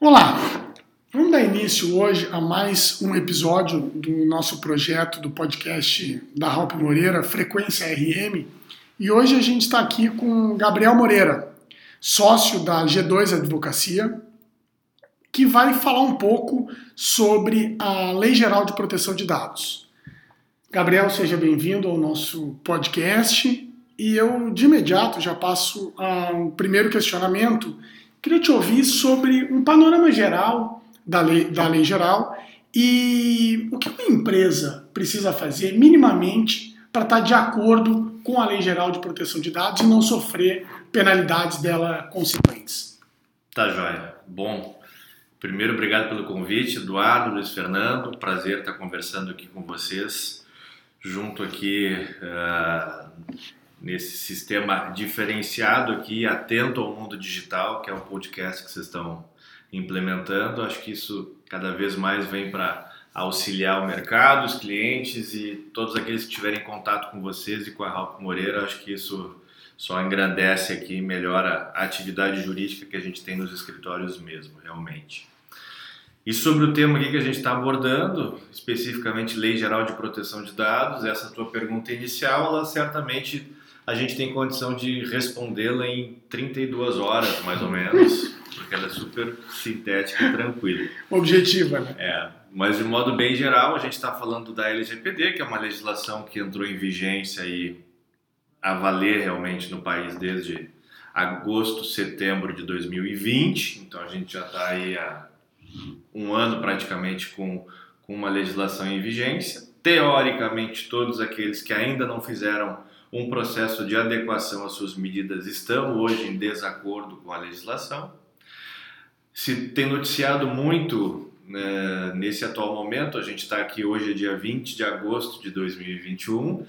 Olá, vamos dar início hoje a mais um episódio do nosso projeto do podcast da Raup Moreira, Frequência RM. E hoje a gente está aqui com Gabriel Moreira, sócio da G2 Advocacia, que vai falar um pouco sobre a Lei Geral de Proteção de Dados. Gabriel, seja bem-vindo ao nosso podcast. E eu, de imediato, já passo ao primeiro questionamento. Queria te ouvir sobre um panorama geral da lei, da lei geral e o que uma empresa precisa fazer minimamente para estar de acordo com a Lei Geral de Proteção de Dados e não sofrer penalidades dela consequentes. Tá, joia. Bom, primeiro, obrigado pelo convite, Eduardo, Luiz Fernando. Prazer estar conversando aqui com vocês, junto aqui uh, nesse sistema diferenciado aqui, atento ao mundo digital, que é um podcast que vocês estão implementando. Acho que isso cada vez mais vem para auxiliar o mercado, os clientes e todos aqueles que tiverem contato com vocês e com a Ralph Moreira. Acho que isso só engrandece aqui e melhora a atividade jurídica que a gente tem nos escritórios mesmo, realmente. E sobre o tema aqui que a gente está abordando, especificamente Lei Geral de Proteção de Dados, essa tua pergunta inicial, ela certamente a gente tem condição de respondê-la em 32 horas, mais ou menos, porque ela é super sintética e tranquila. Objetiva, né? É, mas de modo bem geral, a gente está falando da LGPD, que é uma legislação que entrou em vigência e a valer realmente no país desde agosto, setembro de 2020. Então a gente já está aí há um ano praticamente com, com uma legislação em vigência. Teoricamente, todos aqueles que ainda não fizeram um processo de adequação às suas medidas estão hoje em desacordo com a legislação. Se tem noticiado muito né, nesse atual momento, a gente está aqui hoje, é dia 20 de agosto de 2021,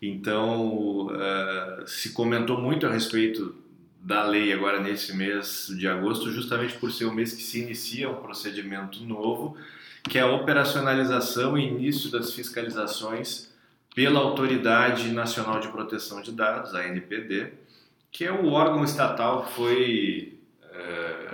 então uh, se comentou muito a respeito da lei agora nesse mês de agosto, justamente por ser o mês que se inicia um procedimento novo, que é a operacionalização e início das fiscalizações pela Autoridade Nacional de Proteção de Dados, a NPD, que é o órgão estatal que foi, é,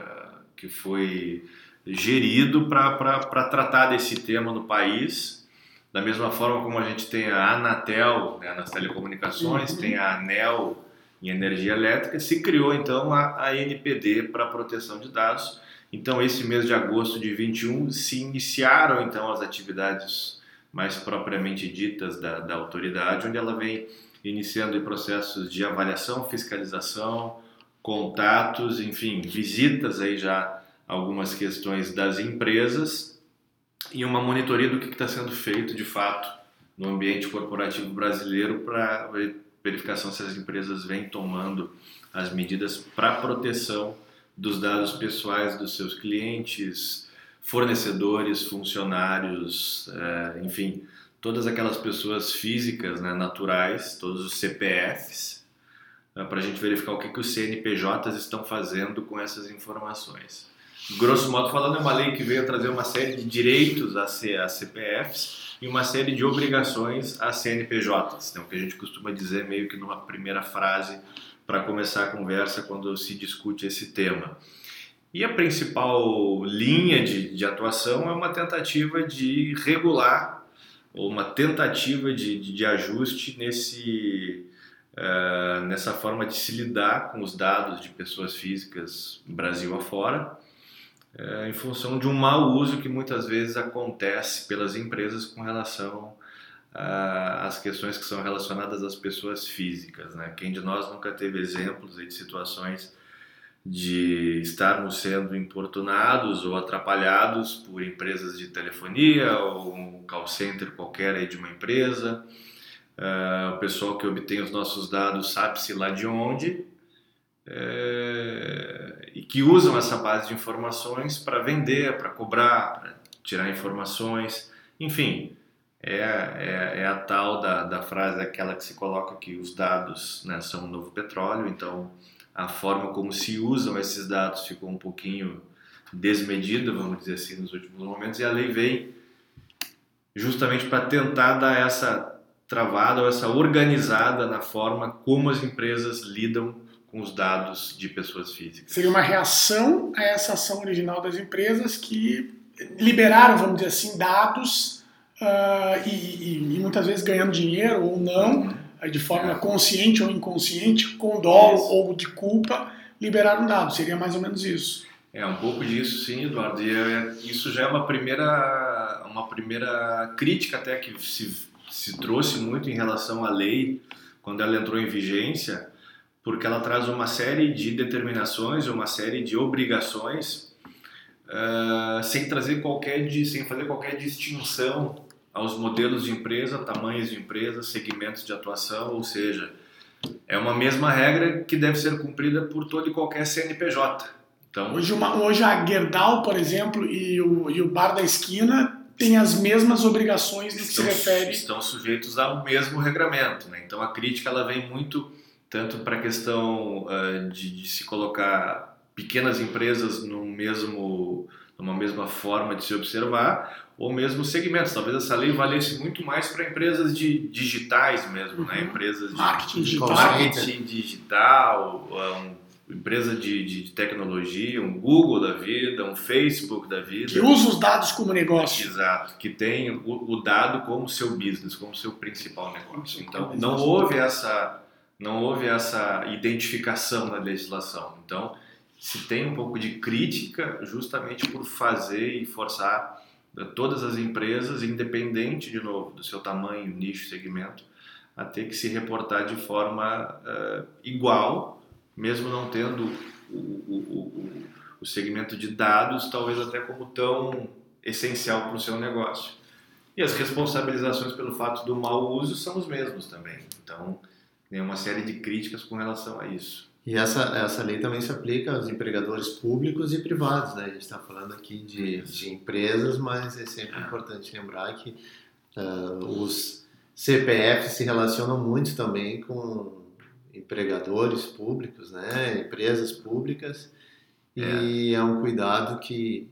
que foi gerido para tratar desse tema no país. Da mesma forma como a gente tem a Anatel né, nas telecomunicações, uhum. tem a ANEL em energia elétrica, se criou então a, a NPD para proteção de dados. Então, esse mês de agosto de 21 se iniciaram então as atividades mais propriamente ditas da, da autoridade, onde ela vem iniciando processos de avaliação, fiscalização, contatos, enfim, visitas aí já algumas questões das empresas e uma monitoria do que está sendo feito de fato no ambiente corporativo brasileiro para verificação se as empresas vêm tomando as medidas para proteção dos dados pessoais dos seus clientes, fornecedores, funcionários, é, enfim, todas aquelas pessoas físicas, né, naturais, todos os CPFs, é, para a gente verificar o que, que os CNPJs estão fazendo com essas informações. Grosso modo falando, é uma lei que veio trazer uma série de direitos a CPFs e uma série de obrigações a CNPJs, né, o que a gente costuma dizer meio que numa primeira frase para começar a conversa quando se discute esse tema. E a principal linha de, de atuação é uma tentativa de regular, ou uma tentativa de, de, de ajuste nesse, uh, nessa forma de se lidar com os dados de pessoas físicas Brasil afora, uh, em função de um mau uso que muitas vezes acontece pelas empresas com relação às questões que são relacionadas às pessoas físicas. Né? Quem de nós nunca teve exemplos de situações de estarmos sendo importunados ou atrapalhados por empresas de telefonia ou um call center qualquer aí de uma empresa. Uh, o pessoal que obtém os nossos dados sabe-se lá de onde é, e que usam essa base de informações para vender, para cobrar, para tirar informações, enfim. É, é, é, a tal da, da frase, aquela que se coloca que os dados né, são o novo petróleo, então a forma como se usam esses dados ficou um pouquinho desmedida, vamos dizer assim, nos últimos momentos, e a lei vem justamente para tentar dar essa travada ou essa organizada na forma como as empresas lidam com os dados de pessoas físicas. Seria uma reação a essa ação original das empresas que liberaram, vamos dizer assim, dados uh, e, e, e, muitas vezes ganhando dinheiro ou não. De forma é. consciente ou inconsciente, com dolo isso. ou de culpa, liberaram dados. Seria mais ou menos isso. É um pouco disso, sim, Eduardo. E é, isso já é uma primeira, uma primeira crítica até que se, se trouxe muito em relação à lei quando ela entrou em vigência, porque ela traz uma série de determinações, uma série de obrigações, uh, sem trazer qualquer, sem fazer qualquer distinção aos modelos de empresa, tamanhos de empresa, segmentos de atuação, ou seja, é uma mesma regra que deve ser cumprida por todo e qualquer CNPJ. Então, hoje, uma, hoje a Gerdau, por exemplo, e o, e o Bar da Esquina têm as mesmas obrigações no que se refere. Estão sujeitos ao mesmo regramento. Né? Então a crítica ela vem muito tanto para a questão uh, de, de, se colocar pequenas empresas no mesmo, numa mesma forma de se observar, ou mesmo segmentos. Talvez essa lei valesse muito mais para empresas de digitais mesmo, né? uhum. né? empresas de marketing digital, marketing digital um empresa de, de, tecnologia, um Google da vida, um Facebook da vida. Que usa os dados como negócio. Exato, que tem o, o dado como seu business, como seu principal negócio. Então, não houve essa, não houve essa identificação na legislação. Então, se tem um pouco de crítica justamente por fazer e forçar todas as empresas, independente, de novo, do seu tamanho, nicho, segmento, a ter que se reportar de forma uh, igual mesmo não tendo o, o, o, o segmento de dados, talvez até como tão essencial para o seu negócio. E as responsabilizações pelo fato do mau uso são os mesmos também. Então, tem uma série de críticas com relação a isso. E essa, essa lei também se aplica aos empregadores públicos e privados, né? A gente está falando aqui de, de empresas, mas é sempre é. importante lembrar que uh, os CPFs se relacionam muito também com empregadores públicos, né, empresas públicas, e é. é um cuidado que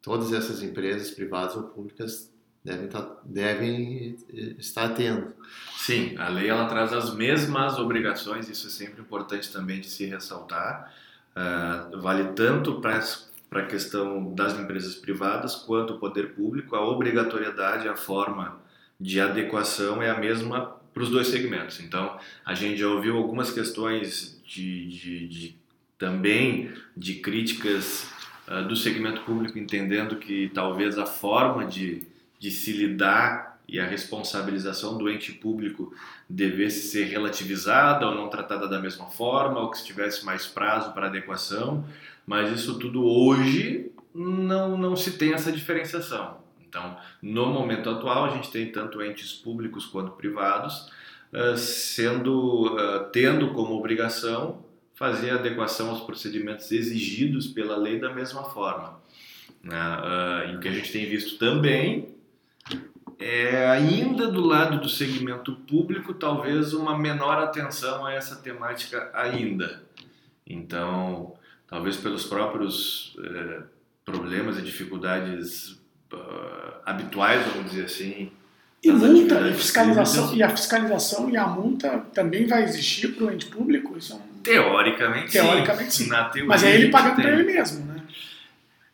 todas essas empresas privadas ou públicas devem tá, devem estar tendo. Sim, a lei ela traz as mesmas obrigações, isso é sempre importante também de se ressaltar. Uh, vale tanto para a questão das empresas privadas quanto o poder público, a obrigatoriedade, a forma de adequação é a mesma para os dois segmentos. Então, a gente já ouviu algumas questões de, de, de também de críticas uh, do segmento público, entendendo que talvez a forma de, de se lidar e a responsabilização do ente público devesse ser relativizada ou não tratada da mesma forma, ou que se tivesse mais prazo para adequação, mas isso tudo hoje não, não se tem essa diferenciação. Então, no momento atual, a gente tem tanto entes públicos quanto privados uh, sendo uh, tendo como obrigação fazer adequação aos procedimentos exigidos pela lei da mesma forma. Uh, e o que a gente tem visto também é ainda do lado do segmento público talvez uma menor atenção a essa temática ainda. Então, talvez pelos próprios eh, problemas e dificuldades uh, habituais, vamos dizer assim. E multa, e fiscalização, e a fiscalização e a multa também vai existir para o ente público? Isso é um... Teoricamente, Teoricamente sim. sim. Mas é ele pagando para ele mesmo, né?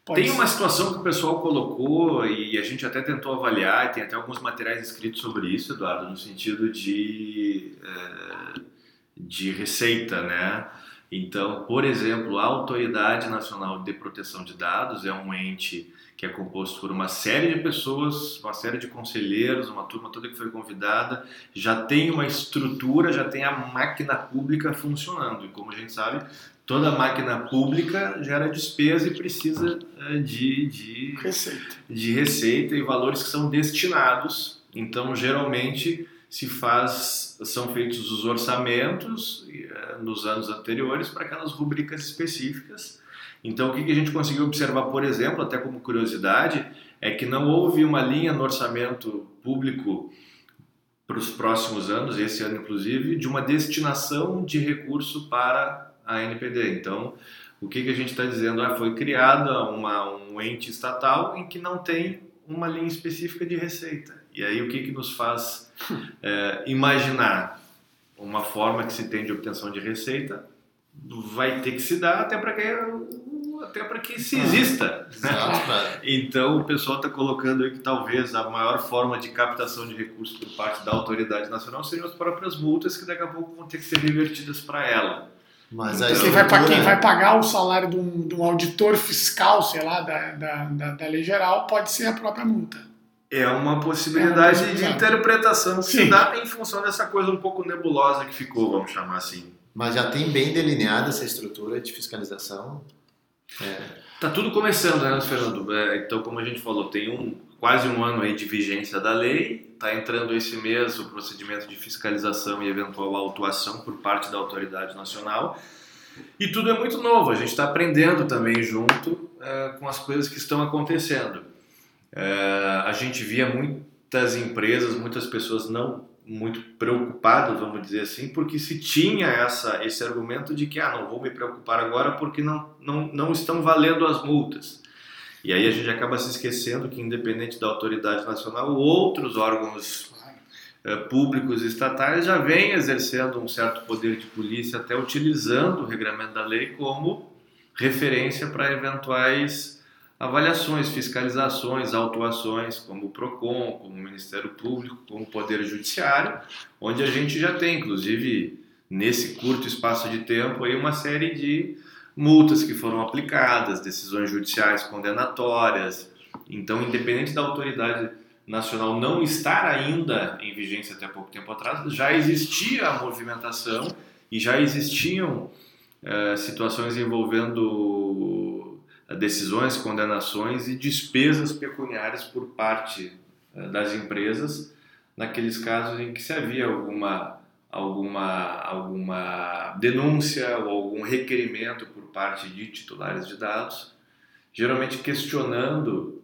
Pode tem ser. uma situação que o pessoal colocou e a gente até tentou avaliar, tem até alguns materiais escritos sobre isso, Eduardo, no sentido de, eh, de receita, né? Então, por exemplo, a Autoridade Nacional de Proteção de Dados é um ente que é composto por uma série de pessoas, uma série de conselheiros, uma turma toda que foi convidada, já tem uma estrutura, já tem a máquina pública funcionando. E como a gente sabe, toda máquina pública gera despesa e precisa é, de, de, receita. de receita e valores que são destinados. Então, geralmente se faz, são feitos os orçamentos é, nos anos anteriores para aquelas rubricas específicas então, o que a gente conseguiu observar, por exemplo, até como curiosidade, é que não houve uma linha no orçamento público para os próximos anos, esse ano inclusive, de uma destinação de recurso para a NPD. Então, o que, que a gente está dizendo? Ah, foi criada uma, um ente estatal em que não tem uma linha específica de receita. E aí, o que, que nos faz é, imaginar? uma forma que se tem de obtenção de receita vai ter que se dar até para que até para que se exista. Exato, então o pessoal está colocando aí que talvez a maior forma de captação de recursos por parte da autoridade nacional seriam as próprias multas que daqui a pouco vão ter que ser revertidas para ela. Mas Então, a quem, vai, estrutura- quem vai pagar o salário de um, de um auditor fiscal, sei lá, da, da, da, da lei geral, pode ser a própria multa. É uma possibilidade É uma de interpretação que se Sim. dá em função dessa coisa um pouco nebulosa que ficou, vamos chamar assim. Mas já tem bem delineada essa estrutura de fiscalização. É, Tá tudo começando, né, Fernando? É, então, como a gente falou, tem um, quase um ano aí de vigência da lei, está entrando esse mês o procedimento de fiscalização e eventual autuação por parte da autoridade nacional. E tudo é muito novo, a gente está aprendendo também junto é, com as coisas que estão acontecendo. É, a gente via muitas empresas, muitas pessoas não muito preocupadas, vamos dizer assim, porque se tinha essa, esse argumento de que ah, não vou me preocupar agora porque não, não, não estão valendo as multas. E aí a gente acaba se esquecendo que, independente da autoridade nacional, outros órgãos eh, públicos estatais já vêm exercendo um certo poder de polícia, até utilizando o regramento da lei como referência para eventuais avaliações, fiscalizações, autuações, como o PROCON, como o Ministério Público, como o Poder Judiciário, onde a gente já tem, inclusive, nesse curto espaço de tempo, aí uma série de multas que foram aplicadas, decisões judiciais condenatórias. Então, independente da autoridade nacional não estar ainda em vigência até pouco tempo atrás, já existia a movimentação e já existiam eh, situações envolvendo eh, decisões, condenações e despesas pecuniárias por parte eh, das empresas naqueles casos em que se havia alguma alguma alguma denúncia ou algum requerimento parte de titulares de dados, geralmente questionando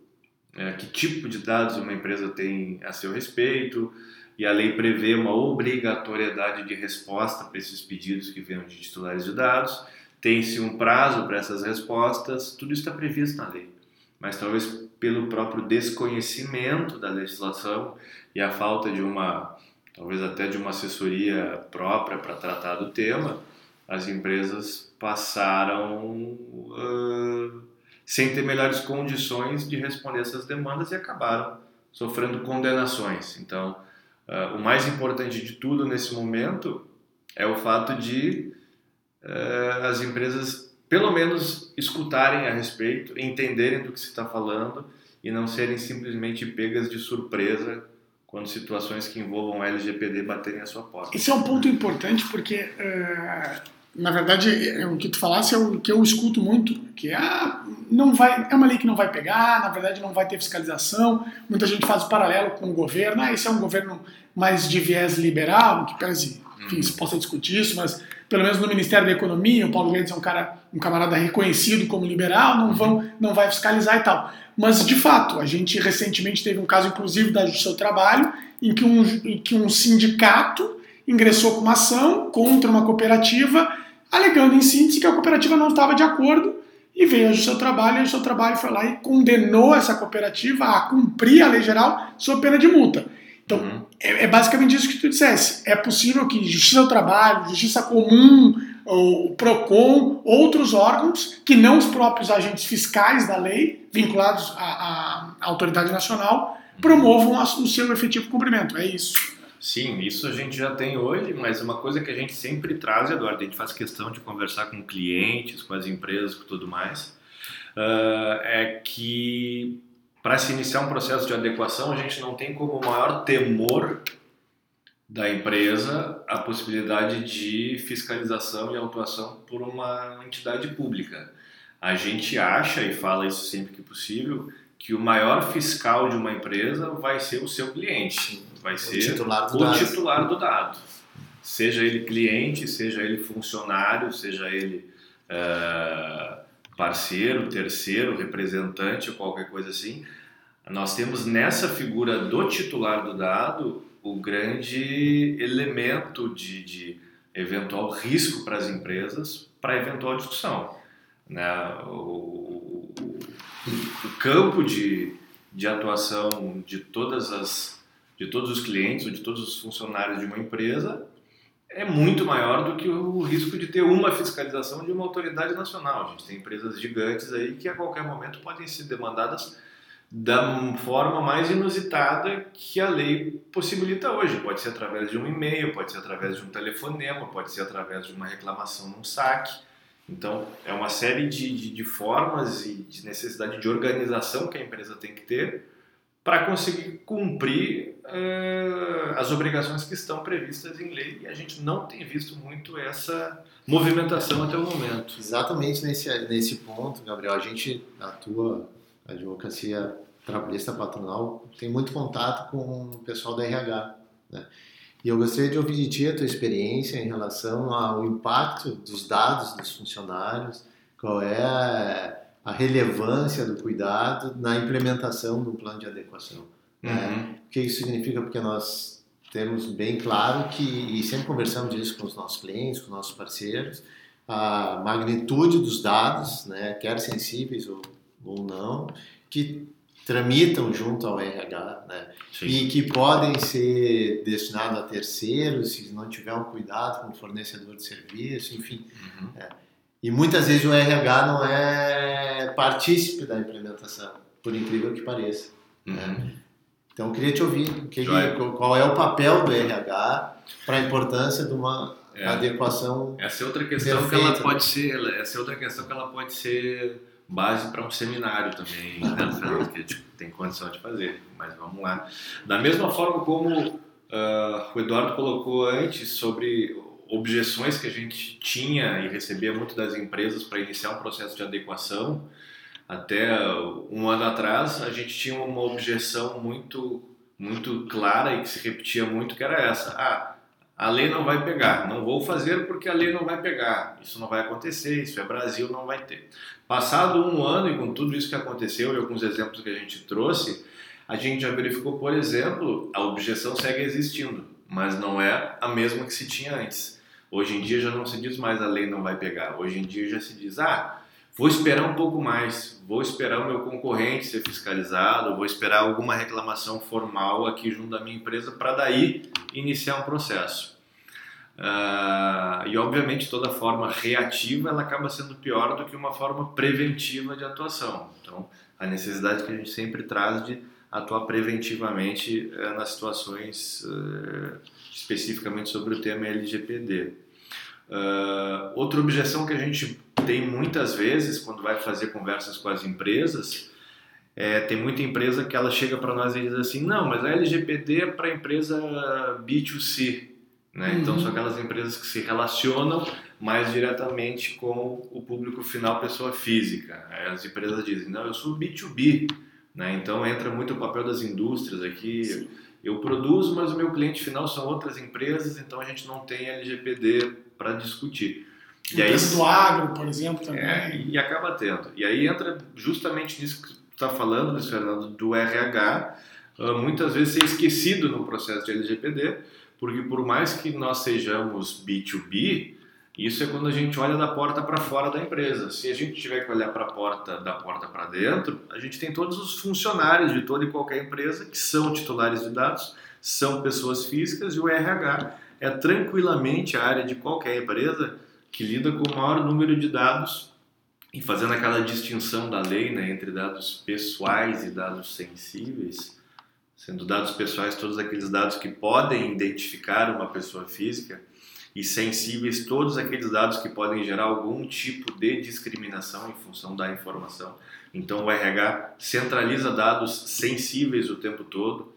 eh, que tipo de dados uma empresa tem a seu respeito e a lei prevê uma obrigatoriedade de resposta para esses pedidos que venham de titulares de dados. Tem-se um prazo para essas respostas, tudo isso está previsto na lei. Mas talvez pelo próprio desconhecimento da legislação e a falta de uma, talvez até de uma assessoria própria para tratar do tema, as empresas passaram uh, sem ter melhores condições de responder essas demandas e acabaram sofrendo condenações. Então, uh, o mais importante de tudo nesse momento é o fato de uh, as empresas, pelo menos, escutarem a respeito, entenderem do que se está falando e não serem simplesmente pegas de surpresa quando situações que envolvam LGPD baterem a sua porta. Esse é um ponto importante porque, eh, na verdade, é o que tu falasse é o que eu escuto muito, que é, ah, não vai, é uma lei que não vai pegar, na verdade não vai ter fiscalização, muita gente faz o paralelo com o governo, ah, esse é um governo mais de viés liberal, que pese, enfim, se possa discutir isso, mas pelo menos no Ministério da Economia, o Paulo Guedes é um cara, um camarada reconhecido como liberal, não vão, não vai fiscalizar e tal. Mas de fato, a gente recentemente teve um caso, inclusive, da Justiça do Trabalho, em que um, em que um sindicato ingressou com uma ação contra uma cooperativa, alegando em síntese que a cooperativa não estava de acordo, e veio a Justiça do Trabalho, e a Justiça do Trabalho foi lá e condenou essa cooperativa a cumprir a lei geral sob pena de multa. Então, Uhum. é, é basicamente isso que tu dissesse. É possível que Justiça do Trabalho, Justiça Comum, o PROCON, outros órgãos, que não os próprios agentes fiscais da lei, vinculados à, à- autoridade nacional, promovam a- o seu efetivo cumprimento. É isso. Sim, isso a gente já tem hoje, mas uma coisa que a gente sempre traz, Eduardo, a gente faz questão de conversar com clientes, com as empresas, com tudo mais, ah, é que para se iniciar um processo de adequação, a gente não tem como maior temor da empresa a possibilidade de fiscalização e autuação por uma entidade pública. A gente acha, e fala isso sempre que possível, que o maior fiscal de uma empresa vai ser o seu cliente, vai O ser titular o dado. titular do dado. Seja ele cliente, seja ele funcionário, seja ele eh, parceiro, terceiro, representante ou qualquer coisa assim. Nós temos nessa figura do titular do dado o grande elemento de, de eventual risco para as empresas, para eventual discussão. Né? O- o campo de, de atuação de todas as de todos os clientes ou de todos os funcionários de uma empresa é muito maior do que o risco de ter uma fiscalização de uma autoridade nacional. A gente tem empresas gigantes aí que a qualquer momento podem ser demandadas da forma mais inusitada que a lei possibilita hoje. Pode ser através de um e-mail, pode ser através de um telefonema, pode ser através de uma reclamação num saque. Então, é uma série de, de, de formas e de necessidade de organização que a empresa tem que ter para conseguir cumprir uh, as obrigações que estão previstas em lei e a gente não tem visto muito essa movimentação até o momento. Exatamente nesse, nesse ponto, Gabriel, a gente atua, a advocacia trabalhista patronal, tem muito contato com o pessoal da RH, né? E eu gostaria de ouvir de ti a tua experiência em relação ao impacto dos dados dos funcionários, qual é a relevância do cuidado na implementação do plano de adequação. Né? Uhum. Né? O que isso significa? Porque nós temos bem claro que, e sempre conversamos disso com os nossos clientes, com os nossos parceiros, a magnitude dos dados, né, quer sensíveis ou, ou não, que tramitam junto ao RH, né, e que podem ser destinados a terceiros se não tiver um cuidado com o fornecedor de serviço, enfim. Uhum. É. E muitas vezes o RH não é partícipe da implementação, por incrível que pareça. Né? Uhum. Né? Então, eu queria te ouvir que, qual é o papel do RH para a importância de uma é. adequação. Essa é outra questão perfeita. que ela pode ser, essa é outra questão que ela pode ser base para um seminário também, né, que tipo, tem condição de fazer. Mas vamos lá. Da mesma forma como uh, o Eduardo colocou antes sobre objeções que a gente tinha e recebia muito das empresas para iniciar um processo de adequação, até um ano atrás a gente tinha uma objeção muito muito clara e que se repetia muito que era essa ah a lei não vai pegar não vou fazer porque a lei não vai pegar isso não vai acontecer isso é Brasil não vai ter passado um ano e com tudo isso que aconteceu e alguns exemplos que a gente trouxe a gente já verificou por exemplo a objeção segue existindo mas não é a mesma que se tinha antes Hoje em dia já não se diz mais a lei não vai pegar. Hoje em dia já se diz, ah, vou esperar um pouco mais, vou esperar o meu concorrente ser fiscalizado, vou esperar alguma reclamação formal aqui junto da minha empresa para daí iniciar um processo. Uh, e obviamente toda forma reativa ela acaba sendo pior do que uma forma preventiva de atuação. Então a necessidade que a gente sempre traz de atuar preventivamente uh, nas situações uh, especificamente sobre o tema LGPD. Uh, outra objeção que a gente tem muitas vezes quando vai fazer conversas com as empresas é, tem muita empresa que ela chega para nós e diz assim, não, mas a LGPD é para empresa B2C, né? Uhum. Então são aquelas empresas que se relacionam mais diretamente com o público final, pessoa física. As empresas dizem, não, eu sou B2B, né? Então entra muito o papel das indústrias aqui. Sim. Eu produzo, mas o meu cliente final são outras empresas, então a gente não tem LGPD para discutir. E aí, do agro, por exemplo, também. É, e acaba tendo. E aí entra justamente nisso que tu está falando, Luiz Fernando, do RH, ah, muitas vezes ser esquecido no processo de LGPD, porque por mais que nós sejamos B2B, isso é quando a gente olha da porta para fora da empresa. Se a gente tiver que olhar para a porta da porta para dentro, a gente tem todos os funcionários de toda e qualquer empresa que são titulares de dados, são pessoas físicas e o RH é tranquilamente a área de qualquer empresa que lida com o maior número de dados e fazendo aquela distinção da lei né, entre dados pessoais e dados sensíveis, sendo dados pessoais todos aqueles dados que podem identificar uma pessoa física e sensíveis todos aqueles dados que podem gerar algum tipo de discriminação em função da informação. Então o RH centraliza dados sensíveis o tempo todo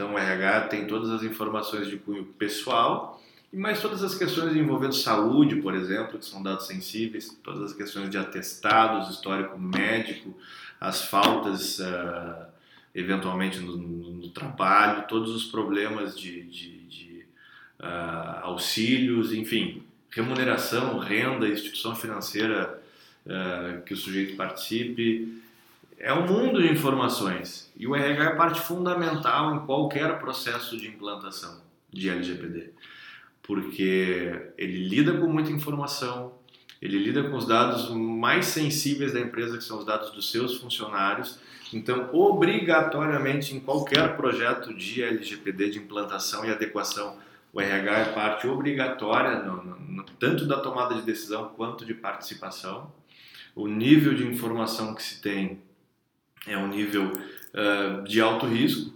então, o RH tem todas as informações de cunho pessoal e mais todas as questões envolvendo saúde, por exemplo, que são dados sensíveis, todas as questões de atestados, histórico médico, as faltas uh, eventualmente no, no, trabalho, todos os problemas de, de, de uh, auxílios, enfim, remuneração, renda, instituição financeira uh, que o sujeito participe, é um mundo de informações e o RH é parte fundamental em qualquer processo de implantação de LGPD, porque ele lida com muita informação, ele lida com os dados mais sensíveis da empresa, que são os dados dos seus funcionários. Então, obrigatoriamente, em qualquer projeto de LGPD, de implantação e adequação o RH é parte obrigatória, no, no, tanto da tomada de decisão quanto de participação. O nível de informação que se tem é um nível uh, de alto risco.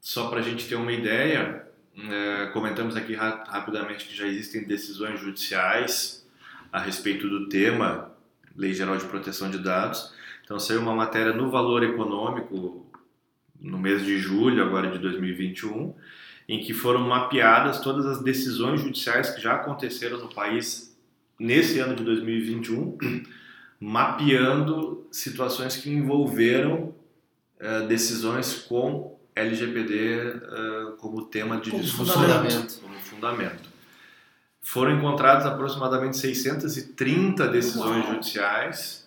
Só para a gente ter uma ideia, uh, comentamos aqui ra rapidamente que já existem decisões judiciais a respeito do tema Lei Geral de Proteção de Dados. Então, saiu uma matéria no Valor Econômico no mês de julho agora de 2021 em que foram mapeadas todas as decisões judiciais que já aconteceram no país nesse ano de 2021, mapeando situações que envolveram uh, decisões com LGPD uh, eh, como tema de como discussão, fundamento. como fundamento. Foram encontradas aproximadamente 630 decisões Uau. judiciais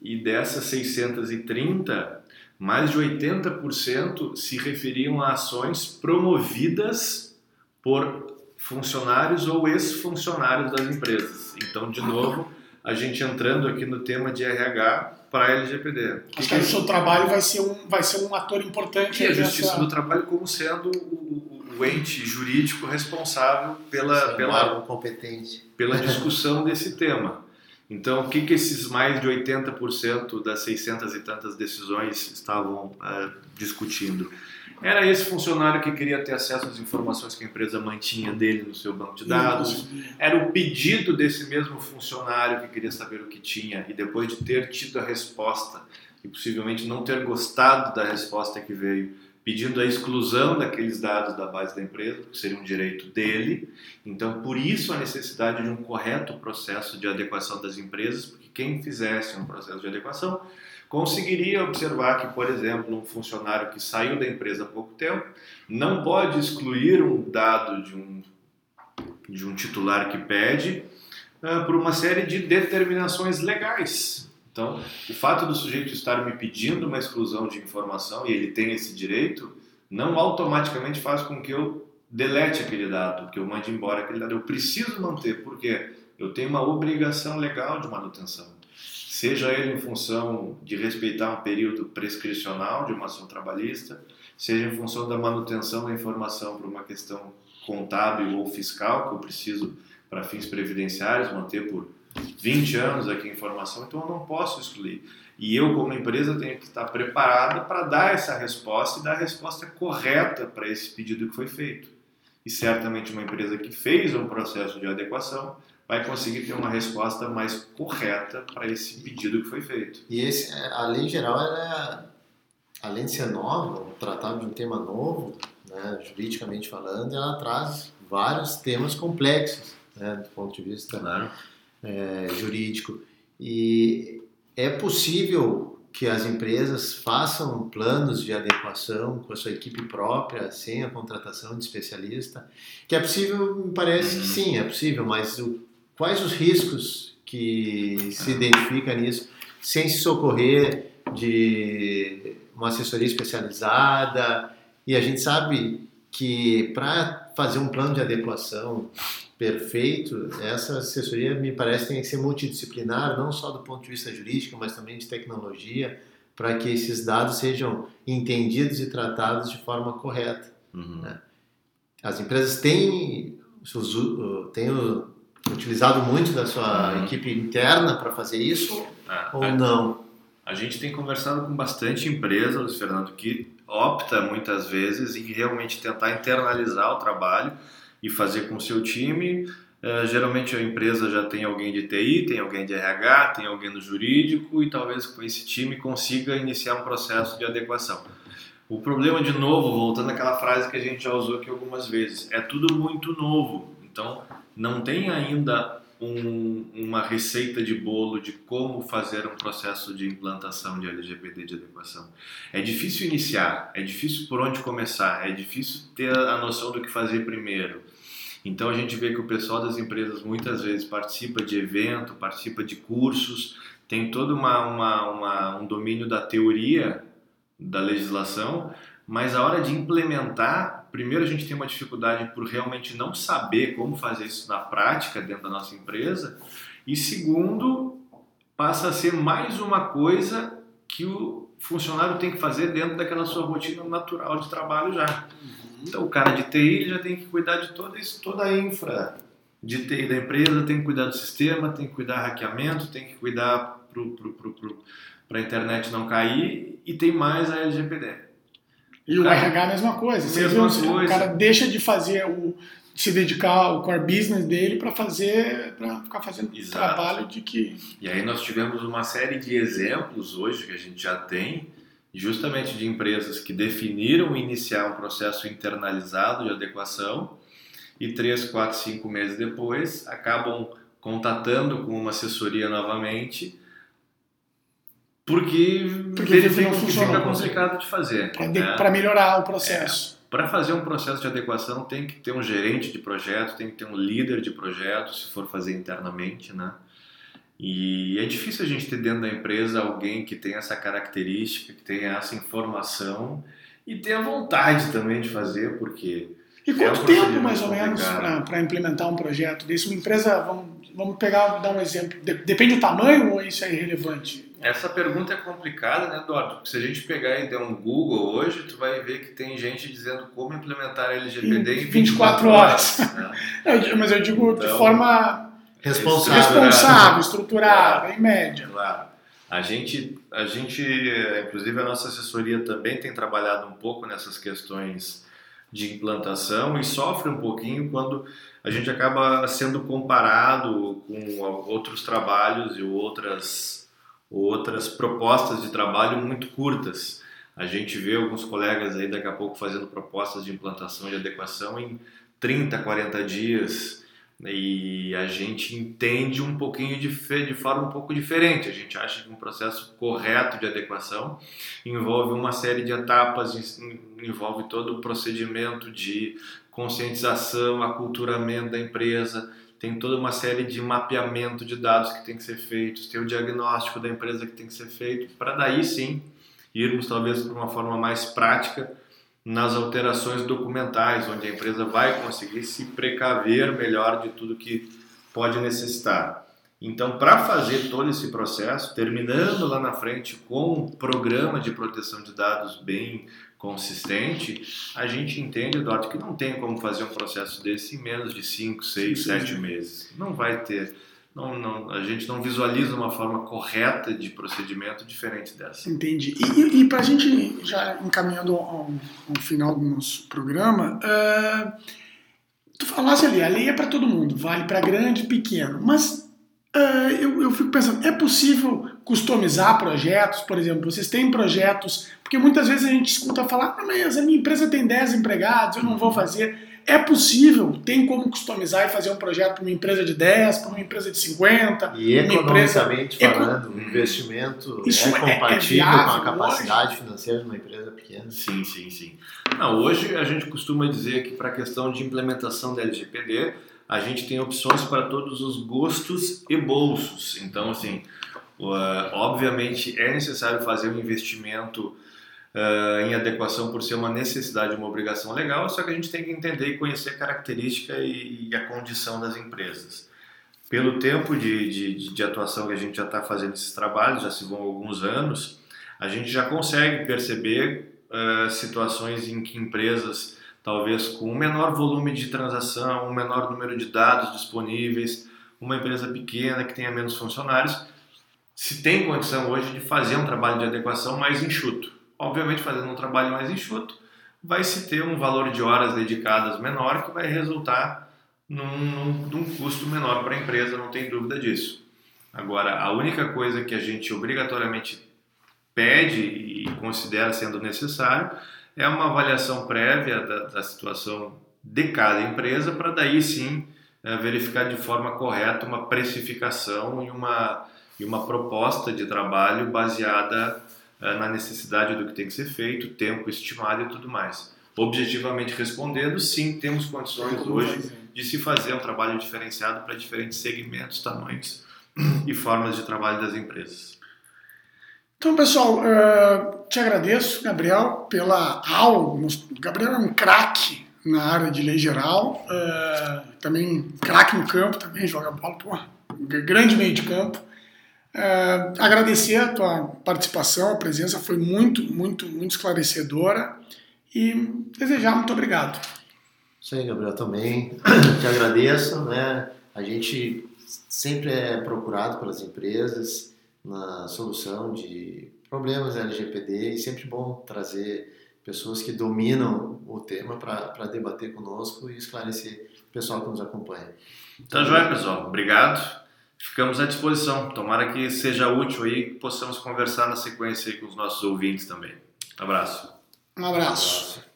e dessas 630 mais de 80% se referiam a ações promovidas por funcionários ou ex-funcionários das empresas. Então, de novo, a gente entrando aqui no tema de RH para a LGPD. Acho que, que o seu trabalho vai ser um, vai ser um ator importante. E a Justiça do Trabalho como sendo o, o ente jurídico responsável pela, pela, competente. pela discussão desse tema. Então, o que, que esses mais de 80% das 600 e tantas decisões estavam uh, discutindo? Era esse funcionário que queria ter acesso às informações que a empresa mantinha dele no seu banco de dados. Era o pedido desse mesmo funcionário que queria saber o que tinha e depois de ter tido a resposta e possivelmente não ter gostado da resposta que veio, pedindo a exclusão daqueles dados da base da empresa, que seria um direito dele. Então, por isso a necessidade de um correto processo de adequação das empresas, porque quem fizesse um processo de adequação conseguiria observar que, por exemplo, um funcionário que saiu da empresa há pouco tempo não pode excluir um dado de um, de um titular que pede uh, por uma série de determinações legais. Então, o fato do sujeito estar me pedindo uma exclusão de informação e ele tem esse direito, não automaticamente faz com que eu delete aquele dado, que eu mande embora aquele dado. Eu preciso manter, porque eu tenho uma obrigação legal de manutenção. Seja ele em função de respeitar um período prescricional de uma ação trabalhista, seja em função da manutenção da informação por uma questão contábil ou fiscal, que eu preciso para fins previdenciários manter por 20 anos aqui em formação, então eu não posso excluir. E eu, como empresa, tenho que estar preparada para dar essa resposta e dar a resposta correta para esse pedido que foi feito. E certamente uma empresa que fez um processo de adequação vai conseguir ter uma resposta mais correta para esse pedido que foi feito. E esse, a lei geral, ela é, além de ser nova, tratado de um tema novo, né, juridicamente falando, ela traz vários temas complexos, né, do ponto de vista claro é, jurídico. E é possível que as empresas façam planos de adequação com a sua equipe própria, sem a contratação de especialista? Que é possível, me parece que sim, é possível, mas o, quais os riscos que se identifica nisso, sem se socorrer de uma assessoria especializada? E a gente sabe que para fazer um plano de adequação perfeito, essa assessoria me parece tem que ser multidisciplinar, não só do ponto de vista jurídico, mas também de tecnologia, para que esses dados sejam entendidos e tratados de forma correta. Uhum. Né? As empresas têm, têm utilizado muito da sua uhum. equipe interna para fazer isso ah, ou não? A gente tem conversado com bastante empresas, Fernando, que opta muitas vezes em realmente tentar internalizar o trabalho e fazer com o seu time. Uh, geralmente a empresa já tem alguém de TI, tem alguém de RH, tem alguém no jurídico e talvez com esse time consiga iniciar um processo de adequação. O problema, de novo, voltando àquela frase que a gente já usou aqui algumas vezes, é tudo muito novo. Então, não tem ainda um, uma receita de bolo de como fazer um processo de implantação de LGPD de adequação. É difícil iniciar, é difícil por onde começar, é difícil ter a noção do que fazer primeiro. Então a gente vê que o pessoal das empresas muitas vezes participa de evento, participa de cursos, tem todo uma, uma, uma, um domínio da teoria da legislação, mas a hora de implementar, primeiro a gente tem uma dificuldade por realmente não saber como fazer isso na prática dentro da nossa empresa, e segundo, passa a ser mais uma coisa que o funcionário tem que fazer dentro daquela sua rotina natural de trabalho já. Então, o cara de TI já tem que cuidar de toda, isso, toda a infra de TI da empresa, tem que cuidar do sistema, tem que cuidar do hackeamento, tem que cuidar para a internet não cair e tem mais a LGPD. E o, RH é a mesma coisa. Você mesma viu, coisa. O cara deixa de fazer o se dedicar ao core business dele para fazer para ficar fazendo Exato. trabalho de que E aí nós tivemos uma série de exemplos hoje que a gente já tem, justamente de empresas que definiram iniciar um processo internalizado de adequação e três, quatro, cinco meses depois acabam contatando com uma assessoria novamente porque, Porque verificam não que funcionou. fica complicado de fazer. né? para melhorar o processo. Para fazer um processo de adequação tem que ter um gerente de projeto, tem que ter um líder de projeto, se for fazer internamente, né? E é difícil a gente ter dentro da empresa alguém que tenha essa característica, que tenha essa informação e tenha vontade também de fazer, porque E É um quanto tempo mais ou menos para implementar um projeto desse? Uma empresa, vamos, vamos pegar, dar um exemplo. De- depende do tamanho ou isso é irrelevante? Essa pergunta é complicada, né, Eduardo? Porque se a gente pegar e der um Google hoje, tu vai ver que tem gente dizendo como implementar a LGPD em, Em 24 horas. né? Eu digo- mas eu digo de Então, forma Responsável. responsável, estruturada, em média. Claro. A gente, a gente, inclusive a nossa assessoria também tem trabalhado um pouco nessas questões de implantação e sofre um pouquinho quando a gente acaba sendo comparado com outros trabalhos e outras, outras propostas de trabalho muito curtas. A gente vê alguns colegas aí daqui a pouco fazendo propostas de implantação e adequação em 30, 40 dias e a gente entende um pouquinho de, de forma um pouco diferente. A gente acha que um processo correto de adequação envolve uma série de etapas, en- envolve todo o procedimento de conscientização, aculturamento da empresa, tem toda uma série de mapeamento de dados que tem que ser feitos, tem o diagnóstico da empresa que tem que ser feito, para daí sim irmos talvez para uma forma mais prática nas alterações documentais, onde a empresa vai conseguir se precaver melhor de tudo que pode necessitar. Então, para fazer todo esse processo, terminando lá na frente com um programa de proteção de dados bem consistente, a gente entende, Eduardo, que não tem como fazer um processo desse em menos de 5, 6, Sim. 7 meses. Não vai ter. Não, não, a gente não visualiza uma forma correta de procedimento diferente dessa. Entendi. E, e, para a gente já encaminhando ao, ao final do nosso programa, ah, tu falasse ali, a lei é para todo mundo, vale para grande e pequeno, mas ah, eu, eu fico pensando, é possível customizar projetos? Por exemplo, vocês têm projetos, porque muitas vezes a gente escuta falar, ah, mas a minha empresa tem 10 empregados, eu não vou fazer. É possível, tem como customizar e fazer um projeto para uma empresa de 10, para uma empresa de 50, E uma empresa economicamente Eco- falando, o investimento Isso é- é é compatível viável com a capacidade financeira de uma empresa pequena. Sim, sim, sim. Não, hoje a gente costuma dizer que para a questão de implementação da LGPD, a gente tem opções para todos os gostos e bolsos. Então, assim, uh, obviamente é necessário fazer um investimento uh, em adequação por ser uma necessidade, uma obrigação legal, só que a gente tem que entender e conhecer a característica e, e a condição das empresas. Pelo tempo de, de, de atuação que a gente já está fazendo esses trabalhos, já se vão alguns anos, a gente já consegue perceber uh, situações em que empresas, talvez com um menor volume de transação, um menor número de dados disponíveis, uma empresa pequena que tenha menos funcionários, se tem condição hoje de fazer um trabalho de adequação mais enxuto. Obviamente, fazendo um trabalho mais enxuto, vai se ter um valor de horas dedicadas menor que vai resultar num, num, num custo menor para a empresa, não tem dúvida disso. Agora, a única coisa que a gente obrigatoriamente pede e considera sendo necessário é uma avaliação prévia da, da situação de cada empresa para daí sim é, verificar de forma correta uma precificação e uma, e uma proposta de trabalho baseada é, na necessidade do que tem que ser feito, tempo estimado e tudo mais. Objetivamente respondendo, sim, temos condições hoje de se fazer um trabalho diferenciado para diferentes segmentos, tamanhos e formas de trabalho das empresas. Então, pessoal, uh, te agradeço, Gabriel, pela aula. O Gabriel é um craque na área de lei geral, uh, também craque no campo, também joga bola, pô, grande meio de campo. É, agradecer a tua participação, a presença foi muito, muito, muito esclarecedora e desejar muito obrigado. Aí, Gabriel, também te agradeço, né? A gente sempre é procurado pelas empresas na solução de problemas LGPD e sempre bom trazer pessoas que dominam o tema para debater conosco e esclarecer o pessoal que nos acompanha. Tá joia, pessoal. Obrigado. Ficamos à disposição. Tomara que seja útil aí, que possamos conversar na sequência com os nossos ouvintes também. Abraço. Um abraço. Um abraço.